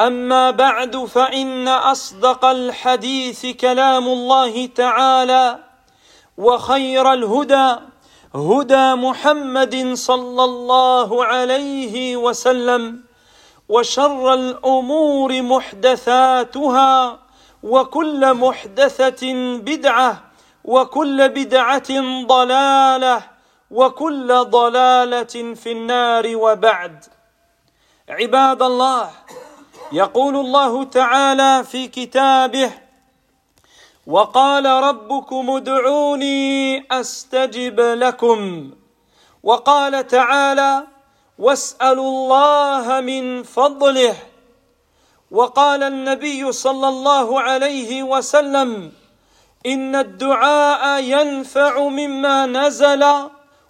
أما بعد فإن أصدق الحديث كلام الله تعالى وخير الهدى هدى محمد صلى الله عليه وسلم وشر الأمور محدثاتها وكل محدثة بدعة وكل بدعة ضلالة وكل ضلالة في النار وبعد. عباد الله يقول الله تعالى في كتابه وقال ربكم ادعوني أستجب لكم. وقال تعالى واسألوا الله من فضله. وقال النبي صلى الله عليه وسلم إن الدعاء ينفع مما نزل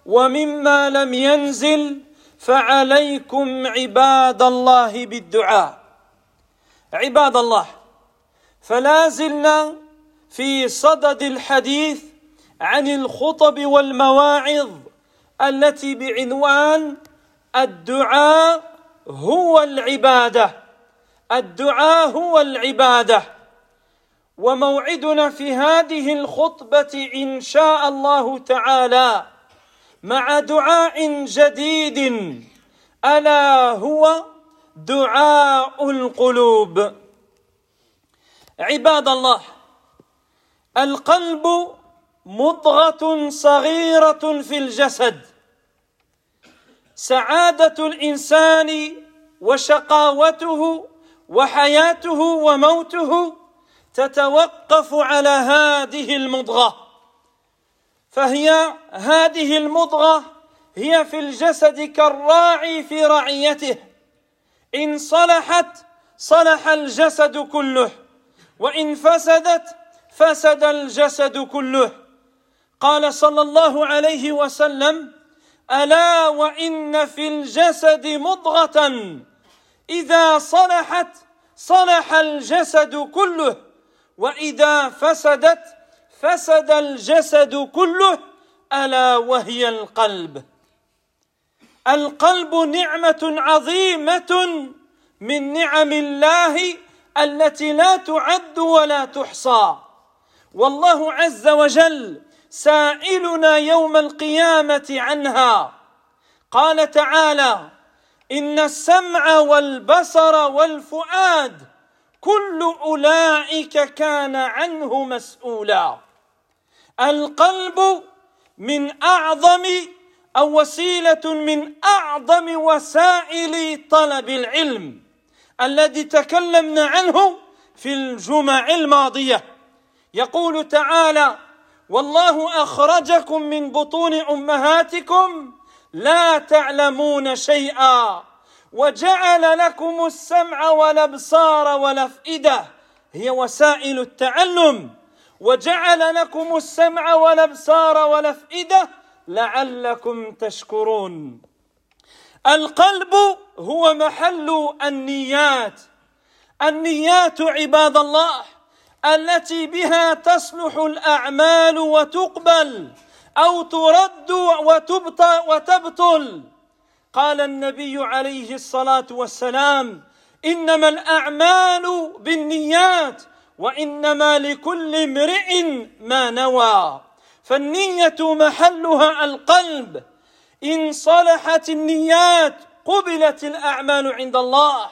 ومما لم ينزل فعليكم عباد الله بالدعاء. عباد الله فلا زلنا في صدد الحديث عن الخطب والمواعظ التي بعنوان الدعاء هو العبادة. الدعاء هو العبادة. وموعدنا في هذه الخطبة إن شاء الله تعالى مع دعاء جديد ألا هو دعاء القلوب. عباد الله القلب مضغة صغيرة في الجسد. سعادة الإنسان وشقاوته وحياته وموته تتوقف على هذه المضغة. فهي هذه المضغة هي في الجسد كالراعي في رعيته. إن صلحت صلح الجسد كله. وإن فسدت فسد الجسد كله. قال صلى الله عليه وسلم ألا وإن في الجسد مضغة. إذا صلحت صلح الجسد كله. وإذا فسدت فسد الجسد كله. ألا وهي القلب. القلب نعمة عظيمة من نعم الله التي لا تعد ولا تحصى. والله عز وجل سائلنا يوم القيامة عنها. قال تعالى إن السمع والبصر والفؤاد كل أولئك كان عنه مسؤولا. القلب من أعظم أو وسيلة من أعظم وسائل طلب العلم الذي تكلمنا عنه في الجمع الماضية. يقول تعالى والله أخرجكم من بطون أمهاتكم لا تعلمون شيئا وجعل لكم السمع والأبصار والأفئدة هي وسائل التعلم. وجعل لكم السمع والأبصار والأفئدة لعلكم تشكرون. القلب هو محل النيات. النيات عباد الله التي بها تصلح الأعمال وتقبل أو ترد وتبطل. قال النبي عليه الصلاة والسلام إنما الأعمال بالنيات وإنما لكل امرئ ما نوى. فالنيه محلها القلب ان صلحت النيات قبلت الاعمال عند الله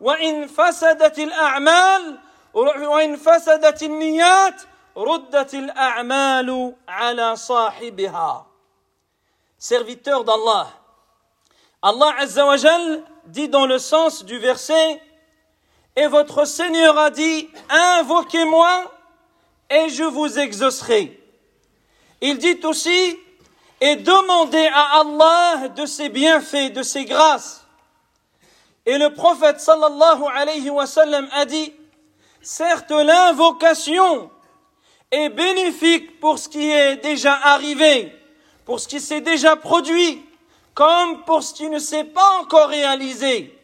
وان فسدت الاعمال وان فسدت النيات ردت الاعمال على صاحبها serviteur d'Allah. Allah Azzawajal dit dans le sens du verset, et votre Seigneur a dit, invoquez-moi et je vous exaucerai. Il dit aussi, et demandez à Allah de ses bienfaits, de ses grâces. Et le prophète sallallahu alayhi wa sallam a dit, certes l'invocation est bénéfique pour ce qui est déjà arrivé, pour ce qui s'est déjà produit, comme pour ce qui ne s'est pas encore réalisé.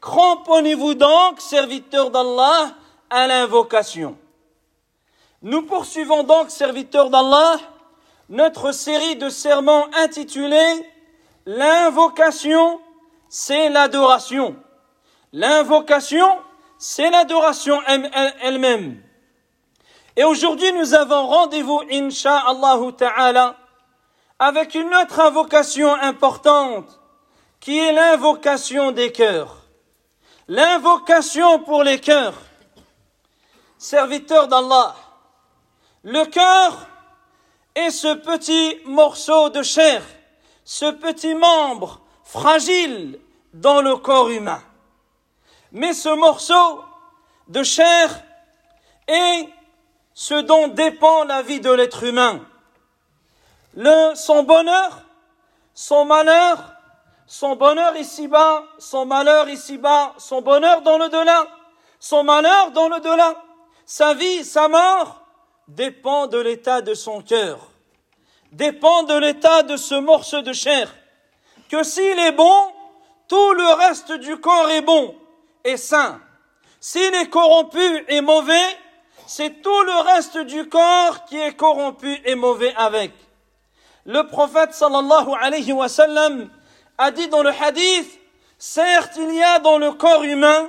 Cramponnez-vous donc, serviteurs d'Allah, à l'invocation. Nous poursuivons donc, serviteurs d'Allah, notre série de sermons intitulée L'invocation, c'est l'adoration. L'invocation, c'est l'adoration elle-même. Et aujourd'hui, nous avons rendez-vous, insha'Allah ta'ala, avec une autre invocation importante, qui est l'invocation des cœurs. L'invocation pour les cœurs. Serviteurs d'Allah, le cœur est ce petit morceau de chair, ce petit membre fragile dans le corps humain. Mais ce morceau de chair est ce dont dépend la vie de l'être humain. Le, son bonheur, son malheur, son bonheur ici-bas, son malheur ici-bas, son bonheur dans le delà, son malheur dans le delà, sa vie, sa mort, dépend de l'état de son cœur, dépend de l'état de ce morceau de chair, que s'il est bon, tout le reste du corps est bon et sain. S'il est corrompu et mauvais, c'est tout le reste du corps qui est corrompu et mauvais avec. Le prophète sallallahu alayhi wa sallam a dit dans le hadith, certes il y a dans le corps humain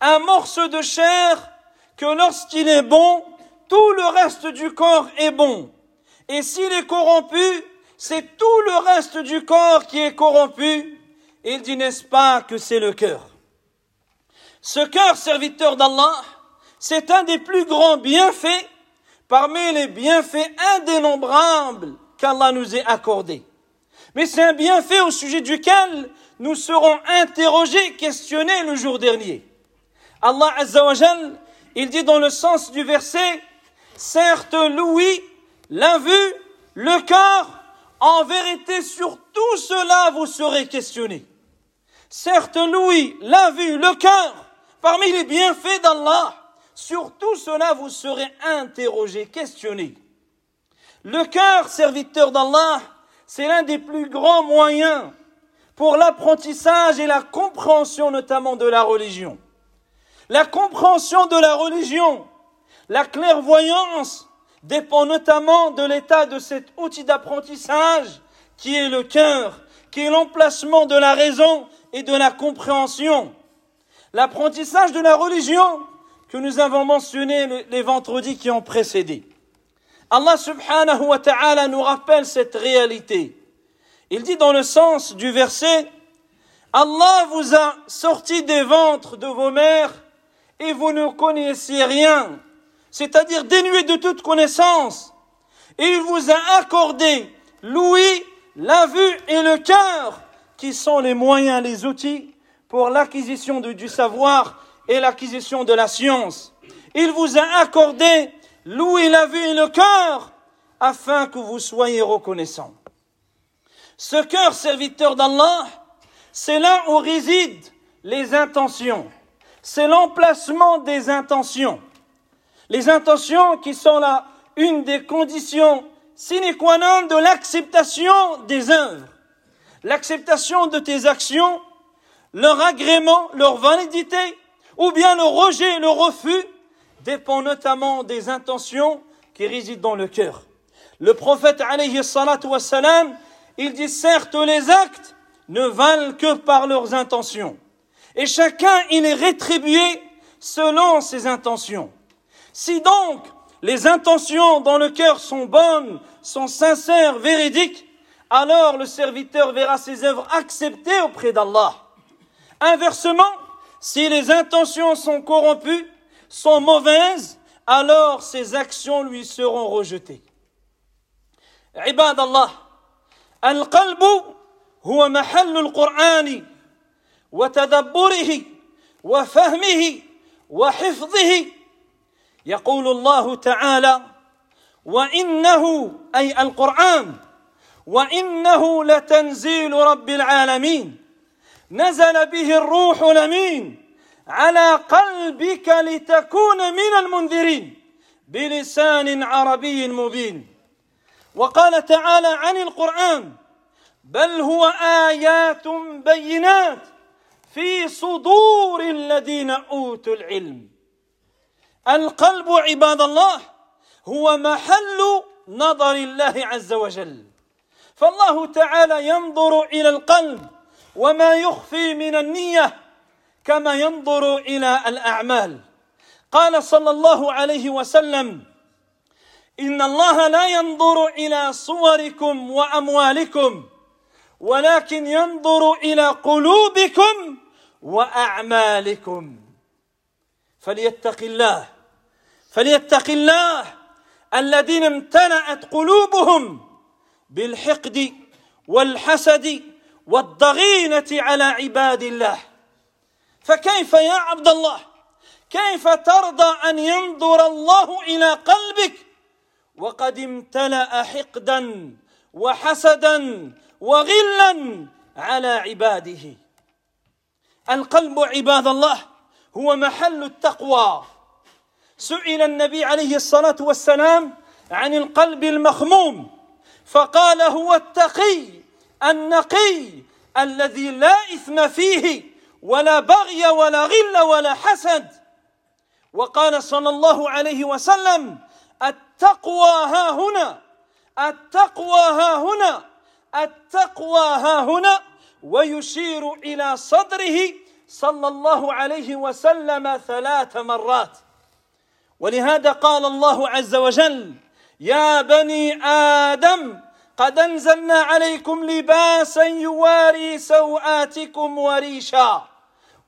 un morceau de chair que lorsqu'il est bon, tout le reste du corps est bon. Et s'il est corrompu, c'est tout le reste du corps qui est corrompu. Il dit, n'est-ce pas, que c'est le cœur? Ce cœur serviteur d'Allah, c'est un des plus grands bienfaits parmi les bienfaits indénombrables qu'Allah nous ait accordés. Mais c'est un bienfait au sujet duquel nous serons interrogés, questionnés le jour dernier. Allah il dit dans le sens du verset, Certes, Louis l'a vu, le cœur, en vérité, sur tout cela vous serez questionné. Certes, Louis l'a vu, le cœur, parmi les bienfaits d'Allah, sur tout cela vous serez interrogé, questionné. Le cœur, serviteur d'Allah, c'est l'un des plus grands moyens pour l'apprentissage et la compréhension notamment de la religion. La compréhension de la religion la clairvoyance dépend notamment de l'état de cet outil d'apprentissage qui est le cœur, qui est l'emplacement de la raison et de la compréhension. L'apprentissage de la religion que nous avons mentionné les vendredis qui ont précédé. Allah subhanahu wa ta'ala nous rappelle cette réalité. Il dit dans le sens du verset, Allah vous a sorti des ventres de vos mères et vous ne connaissiez rien c'est-à-dire dénué de toute connaissance. Et il vous a accordé l'ouïe, la vue et le cœur, qui sont les moyens, les outils pour l'acquisition du savoir et l'acquisition de la science. Il vous a accordé l'ouïe, la vue et le cœur, afin que vous soyez reconnaissants. Ce cœur serviteur d'Allah, c'est là où résident les intentions. C'est l'emplacement des intentions. Les intentions qui sont là, une des conditions sine qua non de l'acceptation des œuvres. L'acceptation de tes actions, leur agrément, leur validité, ou bien le rejet, le refus, dépend notamment des intentions qui résident dans le cœur. Le prophète alayhi salatu wassalam, il dit certes les actes ne valent que par leurs intentions. Et chacun il est rétribué selon ses intentions. Si donc les intentions dans le cœur sont bonnes, sont sincères, véridiques, alors le serviteur verra ses œuvres acceptées auprès d'Allah. Inversement, si les intentions sont corrompues, sont mauvaises, alors ses actions lui seront rejetées. Ibad Allah, القلب هو محل القرآن وتدبره وفهمه وحفظه يقول الله تعالى وإنه أي القرآن وإنه لتنزيل رب العالمين نزل به الروح الأمين على قلبك لتكون من المنذرين بلسان عربي مبين. وقال تعالى عن القرآن بل هو آيات بينات في صدور الذين أوتوا العلم. القلب عباد الله هو محل نظر الله عز وجل. فالله تعالى ينظر إلى القلب وما يخفي من النية كما ينظر إلى الأعمال. قال صلى الله عليه وسلم إن الله لا ينظر إلى صوركم وأموالكم ولكن ينظر إلى قلوبكم وأعمالكم. فليتق الله فليتق الله الذين امتلأت قلوبهم بالحقد والحسد والضغينة على عباد الله. فكيف يا عبد الله؟ كيف ترضى أن ينظر الله إلى قلبك؟ وقد امتلأ حقدا وحسدا وغلا على عباده. القلب عباد الله هو محل التقوى. سئل النبي عليه الصلاة والسلام عن القلب المخموم فقال هو التقي النقي الذي لا إثم فيه ولا بغي ولا غل ولا حسد. وقال صلى الله عليه وسلم التقوى ها هنا التقوى ها هنا التقوى ها هنا ويشير إلى صدره صلى الله عليه وسلم ثلاث مرات. ولهذا قال الله عز وجل يا بني آدم قد أنزلنا عليكم لباسا يواري سوآتكم وريشا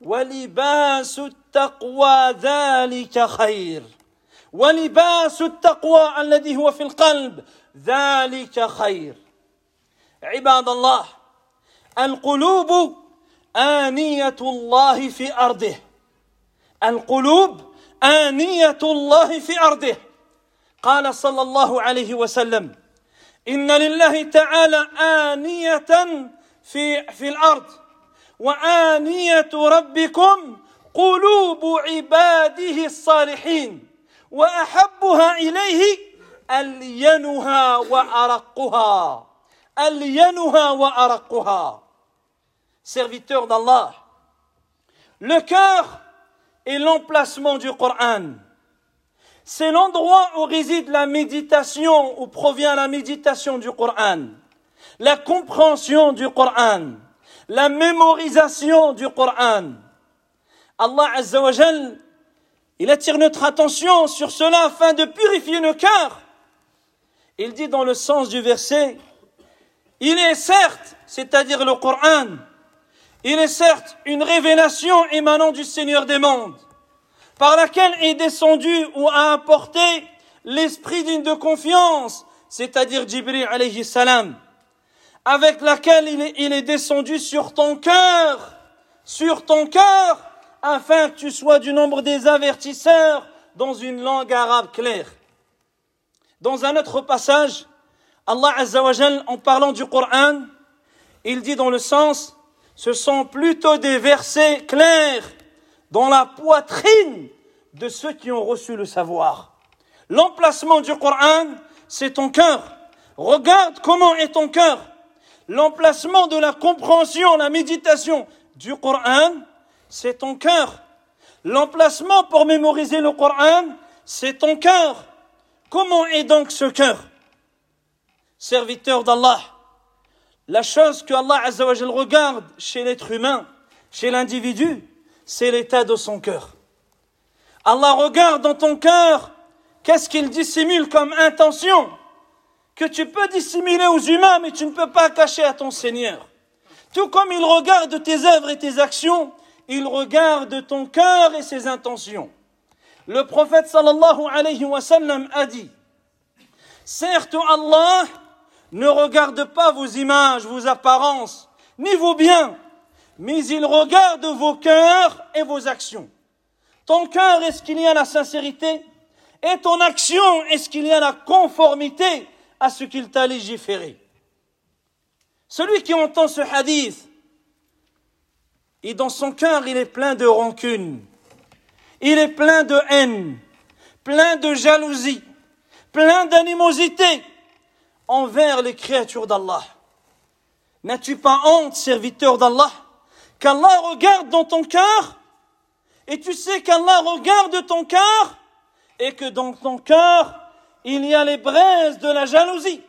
ولباس التقوى ذلك خير ولباس التقوى الذي هو في القلب ذلك خير. عباد الله القلوب آنية الله في أرضه. القلوب آنية الله في أرضه. قال صلى الله عليه وسلم إن لله تعالى آنية في في الأرض وآنية ربكم قلوب عباده الصالحين وأحبها إليه ألينها وأرقها ألينها وأرقها. Serviteur d'Allah le cœur est l'emplacement du Coran c'est l'endroit où réside la méditation, où provient la méditation du Coran, la compréhension du Coran, la mémorisation du Coran. Allah Azza wa Jal, il attire notre attention sur cela afin de purifier nos cœurs. Il dit dans le sens du verset, il est certes, c'est-à-dire le Coran, il est certes une révélation émanant du Seigneur des mondes par laquelle est descendu ou a apporté l'esprit digne de confiance, c'est-à-dire Jibril alayhi salam, avec laquelle il est, il est descendu sur ton cœur, sur ton cœur, afin que tu sois du nombre des avertisseurs dans une langue arabe claire. Dans un autre passage, Allah Azza wa Jal, en parlant du Coran, il dit dans le sens, ce sont plutôt des versets clairs dans la poitrine de ceux qui ont reçu le savoir. L'emplacement du Coran, c'est ton cœur. Regarde comment est ton cœur. L'emplacement de la compréhension, la méditation du Coran, c'est ton cœur. L'emplacement pour mémoriser le Coran, c'est ton cœur. Comment est donc ce cœur? Serviteur d'Allah, la chose que Allah regarde chez l'être humain, chez l'individu, c'est l'état de son cœur. Allah regarde dans ton cœur qu'est-ce qu'il dissimule comme intention que tu peux dissimuler aux humains mais tu ne peux pas cacher à ton Seigneur. Tout comme il regarde tes œuvres et tes actions, il regarde ton cœur et ses intentions. Le prophète sallallahu alayhi wa sallam a dit Certes Allah ne regarde pas vos images, vos apparences, ni vos biens, mais il regarde vos cœurs et vos actions. Ton cœur, est-ce qu'il y a la sincérité Et ton action, est-ce qu'il y a la conformité à ce qu'il t'a légiféré Celui qui entend ce hadith, et dans son cœur, il est plein de rancune, il est plein de haine, plein de jalousie, plein d'animosité envers les créatures d'Allah. N'as-tu pas honte, serviteur d'Allah, qu'Allah regarde dans ton cœur et tu sais qu'Allah regarde ton cœur et que dans ton cœur, il y a les braises de la jalousie,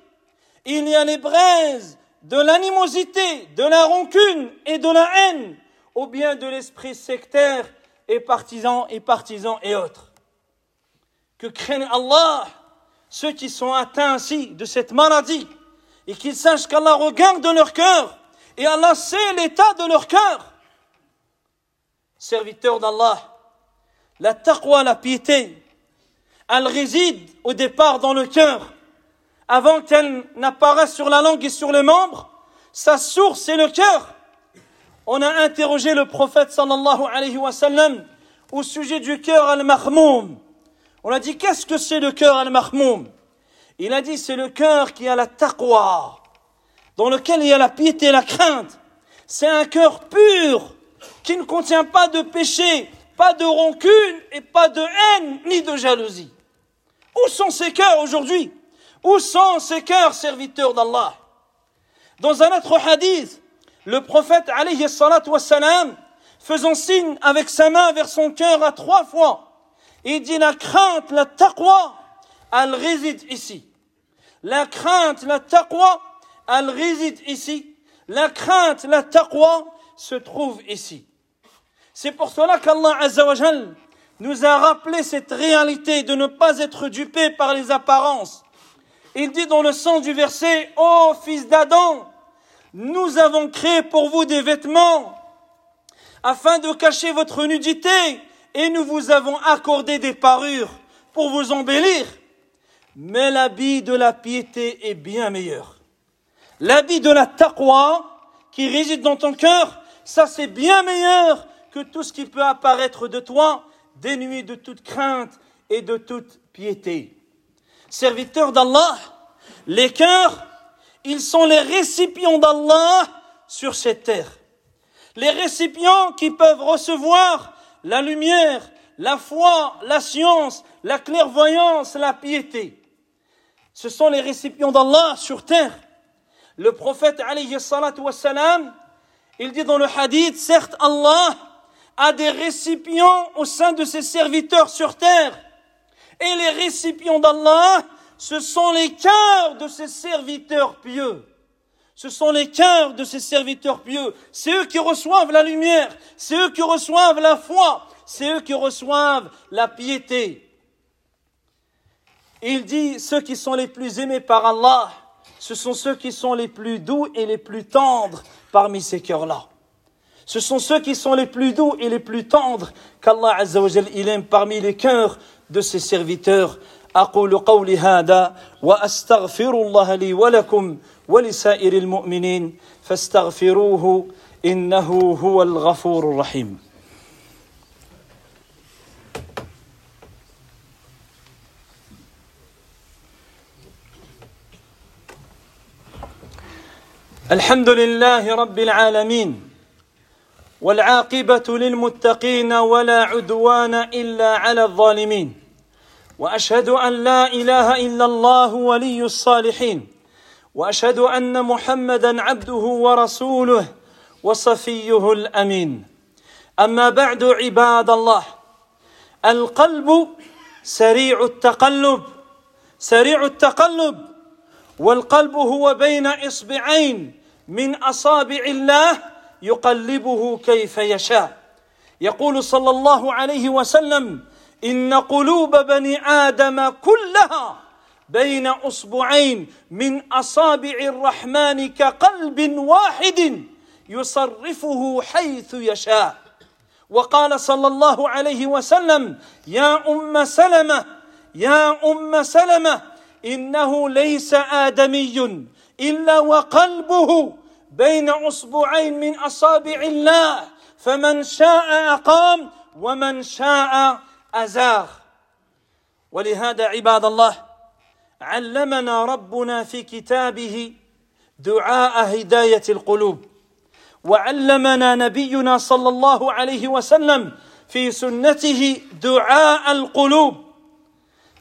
il y a les braises de l'animosité, de la rancune et de la haine, ou bien de l'esprit sectaire et partisan et partisan et autres. Que craignent Allah ceux qui sont atteints ainsi de cette maladie et qu'ils sachent qu'Allah regarde leur cœur et Allah sait l'état de leur cœur. Serviteurs d'Allah, la taqwa, la piété, elle réside au départ dans le cœur. Avant qu'elle n'apparaisse sur la langue et sur les membres, sa source c'est le cœur. On a interrogé le prophète sallallahu alayhi wa sallam au sujet du cœur al-mahmoum. On a dit qu'est-ce que c'est le cœur al-mahmoum? Il a dit c'est le cœur qui a la taqwa, dans lequel il y a la piété et la crainte. C'est un cœur pur qui ne contient pas de péché, pas de rancune et pas de haine ni de jalousie. Où sont ces cœurs aujourd'hui? Où sont ces cœurs serviteurs d'Allah? Dans un autre hadith, le prophète alayhi faisant signe avec sa main vers son cœur à trois fois, il dit la crainte, la taqwa, elle réside ici. La crainte, la taqwa, elle réside ici. La crainte, la taqwa se trouve ici. C'est pour cela qu'Allah Azzawajal nous a rappelé cette réalité de ne pas être dupé par les apparences. Il dit dans le sens du verset, Ô fils d'Adam, nous avons créé pour vous des vêtements afin de cacher votre nudité et nous vous avons accordé des parures pour vous embellir. Mais l'habit de la piété est bien meilleur. L'habit de la taqwa qui réside dans ton cœur, ça c'est bien meilleur que tout ce qui peut apparaître de toi, dénué de toute crainte et de toute piété. Serviteurs d'Allah, les cœurs, ils sont les récipients d'Allah sur cette terre. Les récipients qui peuvent recevoir la lumière, la foi, la science, la clairvoyance, la piété. Ce sont les récipients d'Allah sur terre. Le prophète alayhi salatu wassalam, il dit dans le hadith, certes Allah a des récipients au sein de ses serviteurs sur terre. Et les récipients d'Allah, ce sont les cœurs de ses serviteurs pieux Ce sont les cœurs de ses serviteurs pieux. C'est eux qui reçoivent la lumière. C'est eux qui reçoivent la foi. C'est eux qui reçoivent la piété. Il dit, ceux qui sont les plus aimés par Allah, ce sont ceux qui sont les plus doux et les plus tendres parmi ces cœurs-là. Ce sont ceux qui sont les plus doux et les plus tendres qu'Allah Azza wa il aime parmi les cœurs de ses serviteurs. أقول قولي هذا وأستغفر الله لي ولكم ولسائر المؤمنين فاستغفروه إنه هو الغفور الرحيم. الحمد لله رب العالمين والعاقبة للمتقين ولا عدوان إلا على الظالمين وأشهد أن لا إله إلا الله ولي الصالحين وأشهد أن محمدا عبده ورسوله وصفيه الأمين. أما بعد عباد الله القلب سريع التقلب سريع التقلب والقلب هو بين إصبعين من أصابع الله يقلبه كيف يشاء. يقول صلى الله عليه وسلم إن قلوب بني آدم كلها بين اصبعين من أصابع الرحمن كقلب واحد يصرفه حيث يشاء. وقال صلى الله عليه وسلم يا أم سلمة يا أم سلمة إنه ليس آدمي إلا وقلبه بين أصبعين من أصابع الله فمن شاء أقام ومن شاء أزاغ. ولهذا عباد الله علمنا ربنا في كتابه دعاء هداية القلوب. وعلمنا نبينا صلى الله عليه وسلم في سنته دعاء القلوب.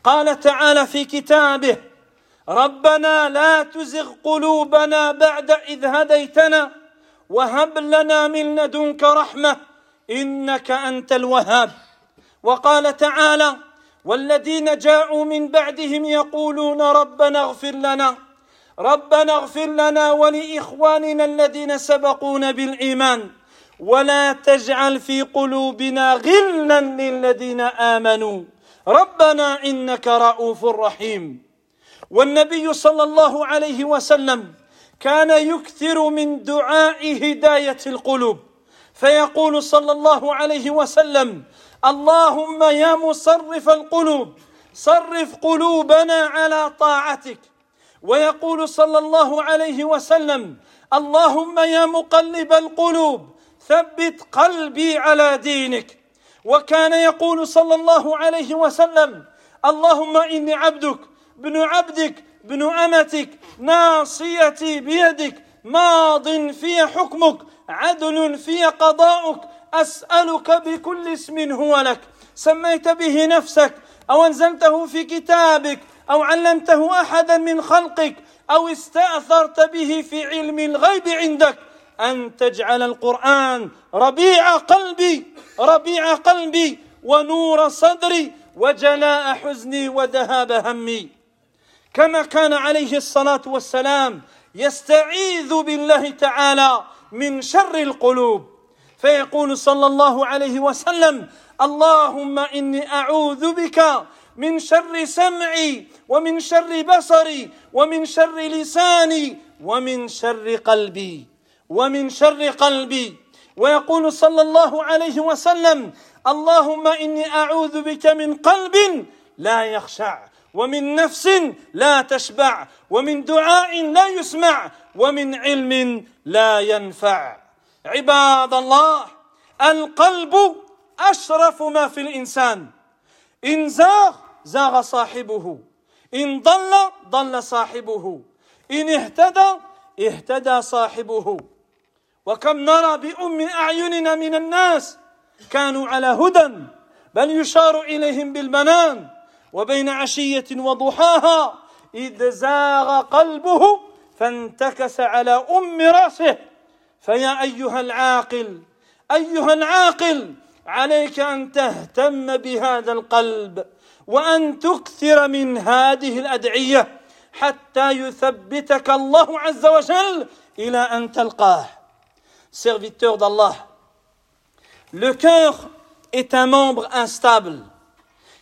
قال تعالى في كتابه ربنا لا تزغ قلوبنا بعد إذ هديتنا وهب لنا من لدنك رحمة إنك أنت الوهاب. وقال تعالى والذين جاءوا من بعدهم يقولون ربنا اغفر لنا ربنا اغفر لنا ولإخواننا الذين سبقونا بالإيمان. ولا تجعل في قلوبنا غلا للذين آمنوا. ربنا إنك رؤوف رحيم. والنبي صلى الله عليه وسلم كان يكثر من دعاء هداية القلوب. فيقول صلى الله عليه وسلم اللهم يا مصرف القلوب صرف قلوبنا على طاعتك. ويقول صلى الله عليه وسلم اللهم يا مقلب القلوب ثبت قلبي على دينك. وكان يقول صلى الله عليه وسلم اللهم إني عبدك ابن عبدك ابن أمتك ناصيتي بيدك ماض في حكمك عدل في قضاؤك أسألك بكل اسم هو لك. سميت به نفسك أو أنزلته في كتابك أو علمته أحدا من خلقك أو استأثرت به في علم الغيب عندك. أن تجعل القرآن ربيع قلبي ربيع قلبي ونور صدري وجلاء حزني وذهاب همي. كما كان عليه الصلاة والسلام يستعيذ بالله تعالى من شر القلوب. فيقول صلى الله عليه وسلم اللهم إني أعوذ بك من شر سمعي ومن شر بصري ومن شر لساني ومن شر قلبي ومن شر قلبي. ويقول صلى الله عليه وسلم اللهم إني أعوذ بك من قلب لا يخشع ومن نفس لا تشبع ومن دعاء لا يسمع ومن علم لا ينفع. عباد الله القلب أشرف ما في الإنسان. إن زاغ زاغ صاحبه. إن ضل ضل صاحبه. إن اهتدى اهتدى صاحبه. وكم نرى بأم أعيننا من الناس كانوا على هدى بل يشار إليهم بالبنان. وبين عشية وضحاها إذ زاغ قلبه فانتكس على أم رأسه. فيا ايها العاقل ايها العاقل عليك ان تهتم بهذا القلب وان تكثر من هذه الادعيه حتى يثبتك الله عز وجل إلى ان تلقاه serviteur d'Allah le cœur est un membre instable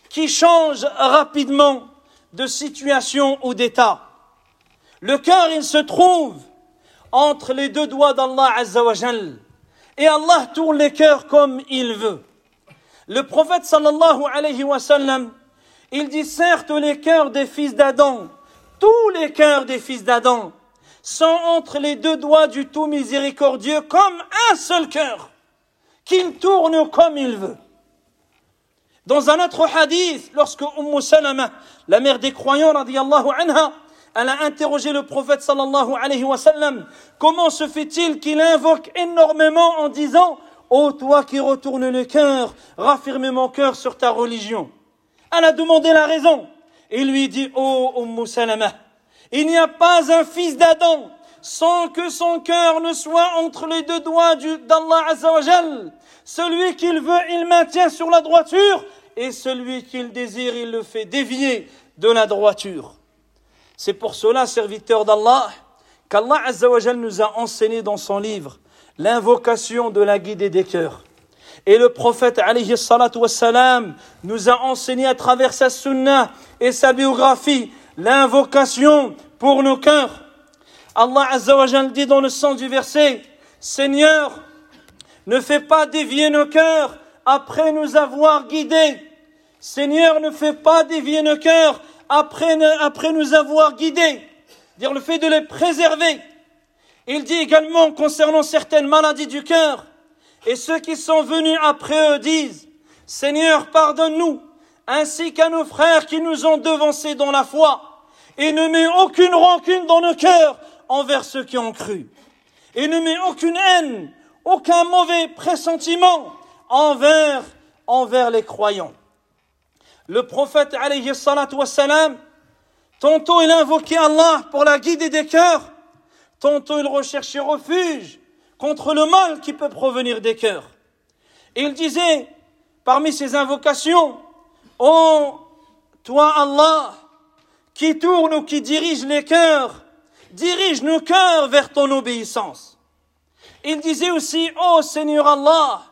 qui change rapidement de situation ou d'état le cœur il se trouve entre les deux doigts d'Allah Azzawajal. Et Allah tourne les cœurs comme il veut. Le prophète sallallahu alayhi wa sallam, il dit certes les cœurs des fils d'Adam, tous les cœurs des fils d'Adam sont entre les deux doigts du tout miséricordieux comme un seul cœur, qu'il tourne comme il veut. Dans un autre hadith, lorsque Umm Salama, la mère des croyants, radiallahu anha, elle a interrogé le prophète sallallahu alayhi wa sallam, comment se fait-il qu'il invoque énormément en disant, Ô toi qui retournes le cœur, raffirme mon cœur sur ta religion. Elle a demandé la raison. Il lui dit, Ô Umm Salama, il n'y a pas un fils d'Adam sans que son cœur ne soit entre les deux doigts d'Allah Azzawajal. Celui qu'il veut, il maintient sur la droiture, et celui qu'il désire, il le fait dévier de la droiture. C'est pour cela, serviteur d'Allah, qu'Allah Azzawajal nous a enseigné dans son livre l'invocation de la guidée des cœurs. Et le prophète alayhi salatu wassalam nous a enseigné à travers sa sunnah et sa biographie l'invocation pour nos cœurs. Allah Azzawajal dit dans le sens du verset, Seigneur, ne fais pas dévier nos cœurs après nous avoir guidés. Seigneur, ne fais pas dévier nos cœurs après, nous avoir guidés. dire le fait de les préserver. Il dit également concernant certaines maladies du cœur, et ceux qui sont venus après eux disent, Seigneur, pardonne-nous, ainsi qu'à nos frères qui nous ont devancés dans la foi, et ne mets aucune rancune dans nos cœurs envers ceux qui ont cru, et ne mets aucune haine, aucun mauvais pressentiment envers, envers les croyants. Le prophète, alayhi salatu wassalam, tantôt il invoquait Allah pour la guider des cœurs, tantôt il recherchait refuge contre le mal qui peut provenir des cœurs. Et il disait, parmi ses invocations, Oh, toi Allah, qui tourne ou qui dirige les cœurs, dirige nos cœurs vers ton obéissance. Il disait aussi, oh Seigneur Allah,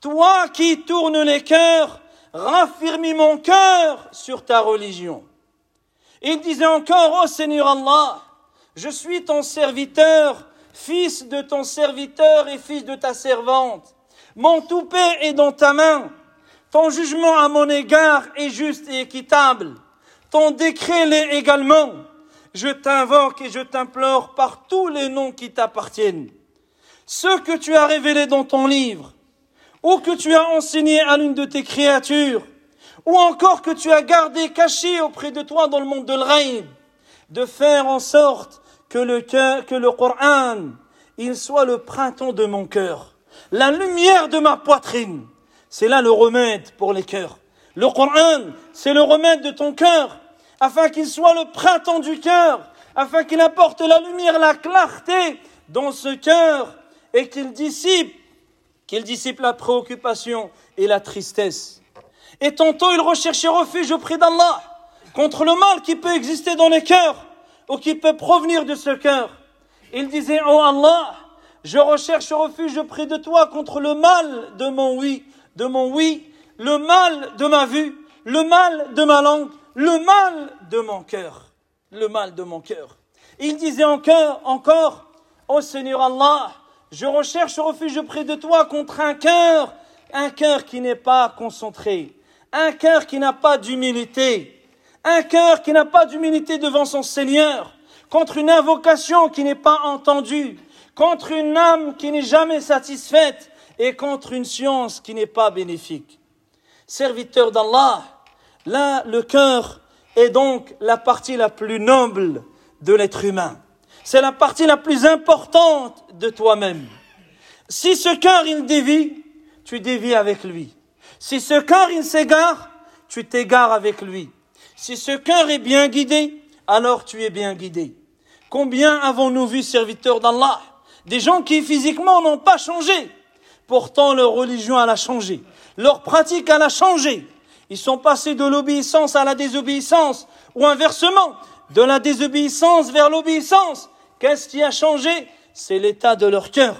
toi qui tournes les cœurs, raffermis mon cœur sur ta religion. Il disait encore, oh Seigneur Allah, je suis ton serviteur, fils de ton serviteur et fils de ta servante. Mon toupet est dans ta main. Ton jugement à mon égard est juste et équitable. Ton décret l'est également. Je t'invoque et je t'implore par tous les noms qui t'appartiennent. Ceux que tu as révélés dans ton livre, ou que tu as enseigné à l'une de tes créatures, ou encore que tu as gardé caché auprès de toi dans le monde de l'Raïb, de faire en sorte que le, que le Coran, il soit le printemps de mon cœur, la lumière de ma poitrine, c'est là le remède pour les cœurs. Le Coran, c'est le remède de ton cœur, afin qu'il soit le printemps du cœur, afin qu'il apporte la lumière, la clarté dans ce cœur, et qu'il dissipe, qu'il dissipe la préoccupation et la tristesse? Et tantôt il recherchait refuge auprès d'Allah contre le mal qui peut exister dans les cœurs ou qui peut provenir de ce cœur. Il disait, oh Allah, je recherche refuge auprès de toi contre le mal de mon oui de mon oui, le mal de ma vue, le mal de ma langue, le mal de mon cœur. Le mal de mon cœur. Il disait encore, encore, ô Seigneur Allah, je recherche refuge auprès de toi contre un cœur, un cœur qui n'est pas concentré, un cœur qui n'a pas d'humilité, un cœur qui n'a pas d'humilité devant son Seigneur, contre une invocation qui n'est pas entendue, contre une âme qui n'est jamais satisfaite, et contre une science qui n'est pas bénéfique. Serviteur d'Allah, là, le cœur est donc la partie la plus noble de l'être humain. C'est la partie la plus importante de toi-même. Si ce cœur il dévie, tu dévis avec lui. Si ce cœur il s'égare, tu t'égares avec lui. Si ce cœur est bien guidé, alors tu es bien guidé. Combien avons-nous vu serviteurs d'Allah? Des gens qui physiquement n'ont pas changé, Pourtant, leur religion, elle a changé. Leur pratique, elle a changé. Ils sont passés de l'obéissance à la désobéissance, ou inversement, de la désobéissance vers l'obéissance. Qu'est-ce qui a changé? C'est l'état de leur cœur.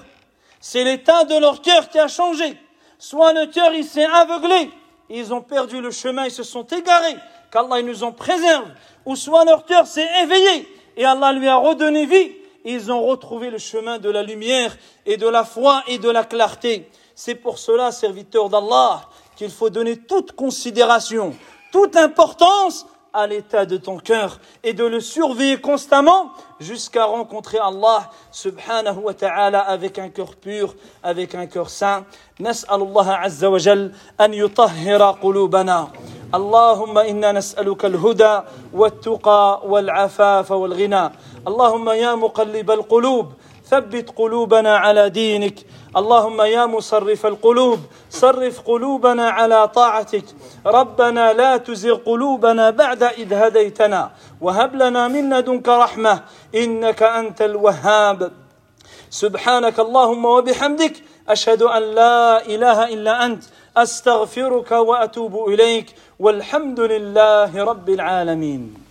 C'est l'état de leur cœur qui a changé. Soit le cœur, il s'est aveuglé, ils ont perdu le chemin, ils se sont égarés, qu'Allah nous en préserve. Ou soit leur cœur s'est éveillé, et Allah lui a redonné vie, ils ont retrouvé le chemin de la lumière et de la foi et de la clarté. C'est pour cela, serviteur d'Allah, qu'il faut donner toute considération, toute importance à l'état de ton cœur et de le surveiller constamment jusqu'à rencontrer Allah subhanahu wa ta'ala avec un cœur pur, avec un cœur saint. نسأل الله عز وجل أن يطهر قلوبنا اللهم إنا نسألك الهدى والتقى والعفاف والغنى اللهم يا مقلب القلوب ثبت قلوبنا على دينك اللهم يا مصرف القلوب صرف قلوبنا على طاعتك. ربنا لا تزغ قلوبنا بعد إذ هديتنا. وهب لنا من لدنك رحمة إنك أنت الوهاب. سبحانك اللهم وبحمدك أشهد أن لا إله إلا أنت أستغفرك وأتوب إليك والحمد لله رب العالمين.